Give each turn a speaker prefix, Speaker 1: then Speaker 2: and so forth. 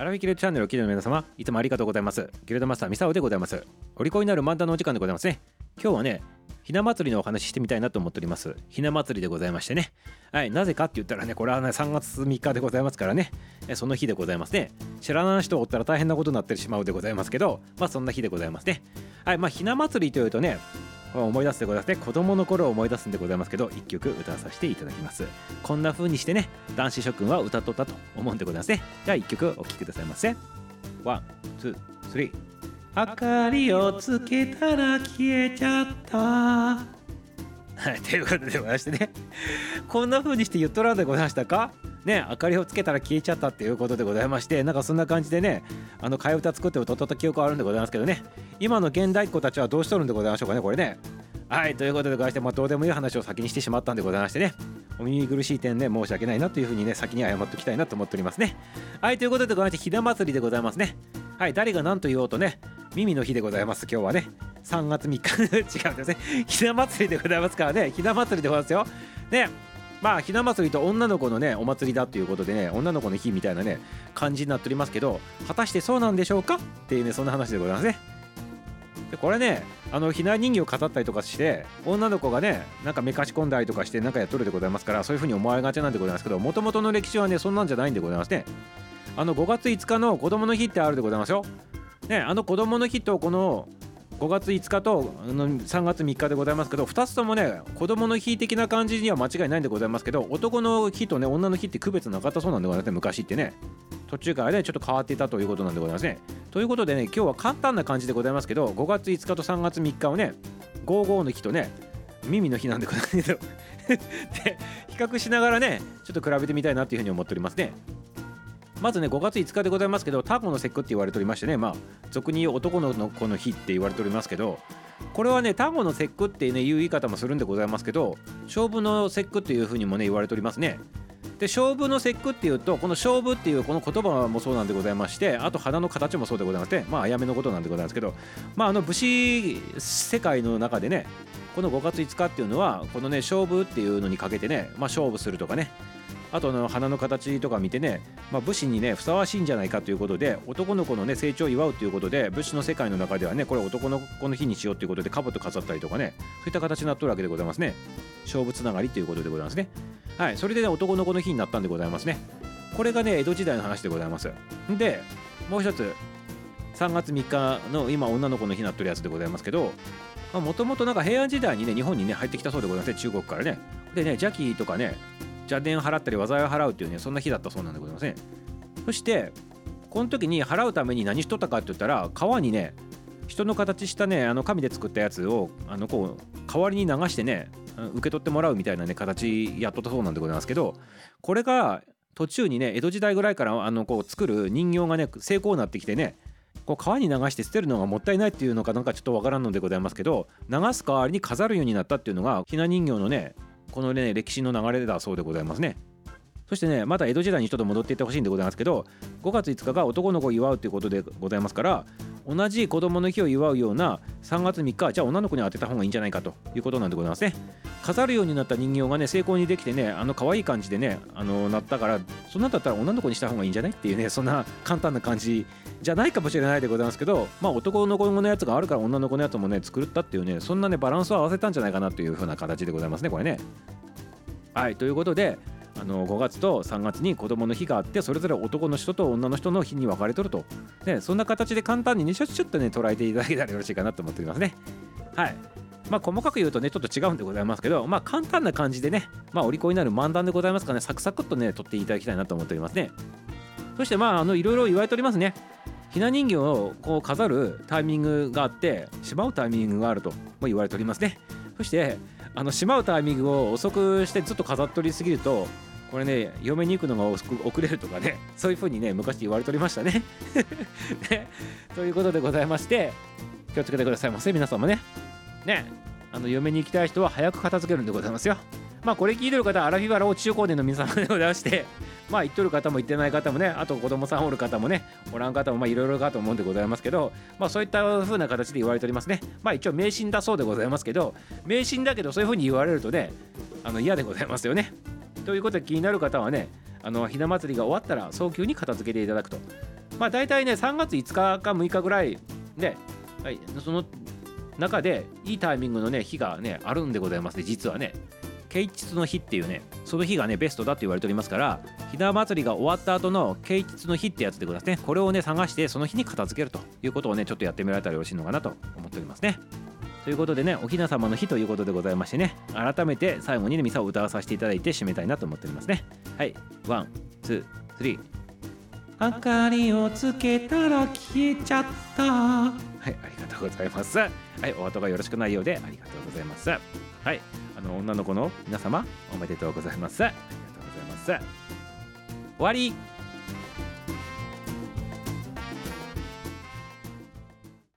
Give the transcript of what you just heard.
Speaker 1: アラフィキルチャンネルを聞いての皆様いつもありがとうございます。ギルドマスターミサオでございます。お利口になる漫談のお時間でございますね。今日はねひな祭りのお話ししてみたいなと思っております。ひな祭りでございましてね。はいなぜかって言ったらねこれはね3月3日でございますからね。えその日でございますね。知らない人おったら大変なことになってしまうでございますけどまあそんな日でございますね。はいまあひな祭りというとね思い出すでございます。ね子供の頃を思い出すんでございますけど一曲歌わさせていただきます。こんな風にしてね男子諸君は歌っとったと思うんでございますね。じゃあ一曲お聴きくださいませ。 one two three。明かりをつけたら消えちゃった。はいということでございましてね。こんな風にして言っとらんでございましたか？ね明かりをつけたら消えちゃったっていうことでございましてなんかそんな感じでねあの替え歌作って歌った記憶あるんでございますけどね。今の現代っ子たちはどうしとるんでございましょうかねこれね。はいということでございまして、まあ、どうでもいい話を先にしてしまったんでございましてね。お耳苦しい点ね申し訳ないなというふうにね先に謝っておきたいなと思っておりますね。はいということでございましてひな祭りでございますね。はい誰が何と言おうとね耳の日でございます今日はね。3月3日。違うんですね。ひな祭りでございますからね。ひな祭りでございますよ。ね。まあひな祭りと女の子のねお祭りだということでね女の子の日みたいなね感じになっておりますけど果たしてそうなんでしょうか？っていうねそんな話でございますね。でこれねあのひな人形を飾ったりとかして女の子がねなんかめかし込んだりとかしてなんかやっとるでございますからそういう風に思われがちなんでございますけどもともとの歴史はねそんなんじゃないんでございますね。あの5月5日の子供の日ってあるでございますよ。ねあの子供の日とこの5月5日と3月3日でございますけど2つともね子供の日的な感じには間違いないんでございますけど男の日とね女の日って区別なかったそうなんでございますね昔ってね途中からねちょっと変わっていたということなんでございますねということでね今日は簡単な感じでございますけど5月5日と3月3日をね55の日とね耳の日なんでございますけどで比較しながらねちょっと比べてみたいなっていうふうに思っておりますね。まずね5月5日でございますけどタコの節句って言われておりましてねまあ俗に言う男の子の日って言われておりますけどこれはねタコの節句ってねいう言い方もするんでございますけど勝負の節句っていうふうにもね言われておりますね。で勝負の節句っていうとこの勝負っていうこの言葉もそうなんでございましてあと花の形もそうでございましてまああやめのことなんでございますけどまああの武士世界の中でねこの5月5日っていうのはこのね勝負っていうのにかけてねまあ勝負するとかねあとの花の形とか見てね、まあ、武士にねふさわしいんじゃないかということで男の子のね成長を祝うということで武士の世界の中ではねこれ男の子の日にしようということで兜飾ったりとかねそういった形になっとるわけでございますね。勝負つながりということでございますね。はいそれでね男の子の日になったんでございますね。これがね江戸時代の話でございます。でもう一つ3月3日の今女の子の日になってるやつでございますけどもともとなんか平安時代にね日本にね入ってきたそうでございますね中国からね。でね邪気とかね邪念払ったり災いを払うっていうねそんな日だったそうなんでございますねそしてこの時に払うために何しとったかって言ったら川にね人の形したねあの紙で作ったやつをあのこう代わりに流してね受け取ってもらうみたいなね形やっとったそうなんでございますけどこれが途中にね江戸時代ぐらいからあのこう作る人形がね成功になってきてねこう川に流して捨てるのがもったいないっていうのかなんかちょっとわからんのでございますけど流す代わりに飾るようになったっていうのがひな人形のねこのね歴史の流れだそうでございますね。そしてねまた江戸時代にちょっと戻っていってほしいんでございますけど5月5日が男の子を祝うということでございますから同じ子供の日を祝うような3月3日じゃあ女の子に当てた方がいいんじゃないかということなんでございますね。飾るようになった人形がね成功にできてねあの可愛い感じでねあのなったからそんなんだったら女の子にした方がいいんじゃないっていうねそんな簡単な感じじゃないかもしれないでございますけどまあ男の子のやつがあるから女の子のやつもね作ったっていうねそんなねバランスを合わせたんじゃないかなという風な形でございますねこれね。はいということであの5月と3月に子供の日があってそれぞれ男の人と女の人の日に分かれとると、ね、そんな形で簡単にねちょちょっとね捉えていただけたらよろしいかなと思っておりますね。はい。まあ細かく言うとねちょっと違うんでございますけどまあ簡単な感じでねまあお利口になる漫談でございますからねサクサクっとね撮っていただきたいなと思っておりますね。そしてまああのいろいろ言われておりますね。ひな人形をこう飾るタイミングがあってしまうタイミングがあるとも言われておりますね。そしてあのしまうタイミングを遅くしてずっと飾っとりすぎるとこれね嫁に行くのが遅れるとかね そういう風にね昔言われておりましたね。ね。ということでございまして気をつけてくださいませ皆様ね。ね。あの嫁に行きたい人は早く片付けるんでございますよ。まあこれ聞いてる方アラフィバラを中高年の皆様でございまして まあ言っとる方も言ってない方もねあと子供さんおる方もねおらん方もまあいろいろかと思うんでございますけどまあそういった風な形で言われておりますね。まあ一応迷信だそうでございますけど迷信だけどそういう風に言われるとねあの嫌でございますよね。ということで気になる方はねあのひな祭りが終わったら早急に片付けていただくと。まあ大体ね3月5日か6日ぐらいで、はい、その中でいいタイミングのね日がねあるんでございますね実はね。啓蟄の日っていうねその日がねベストだって言われておりますからひな祭りが終わった後の啓蟄の日ってやつでございますね。これをね探してその日に片付けるということをねちょっとやってみられたらよろしいのかなと思っておりますね。ということでねおひな様の日ということでございましてね改めて最後にねミサを歌わさせていただいて締めたいなと思っておりますね。はいワンツースリー。明かりをつけたら消えちゃった。はいありがとうございます。はいお後がよろしくないようでありがとうございます。はいあの女の子の皆様おめでとうございます。ありがとうございます。終わり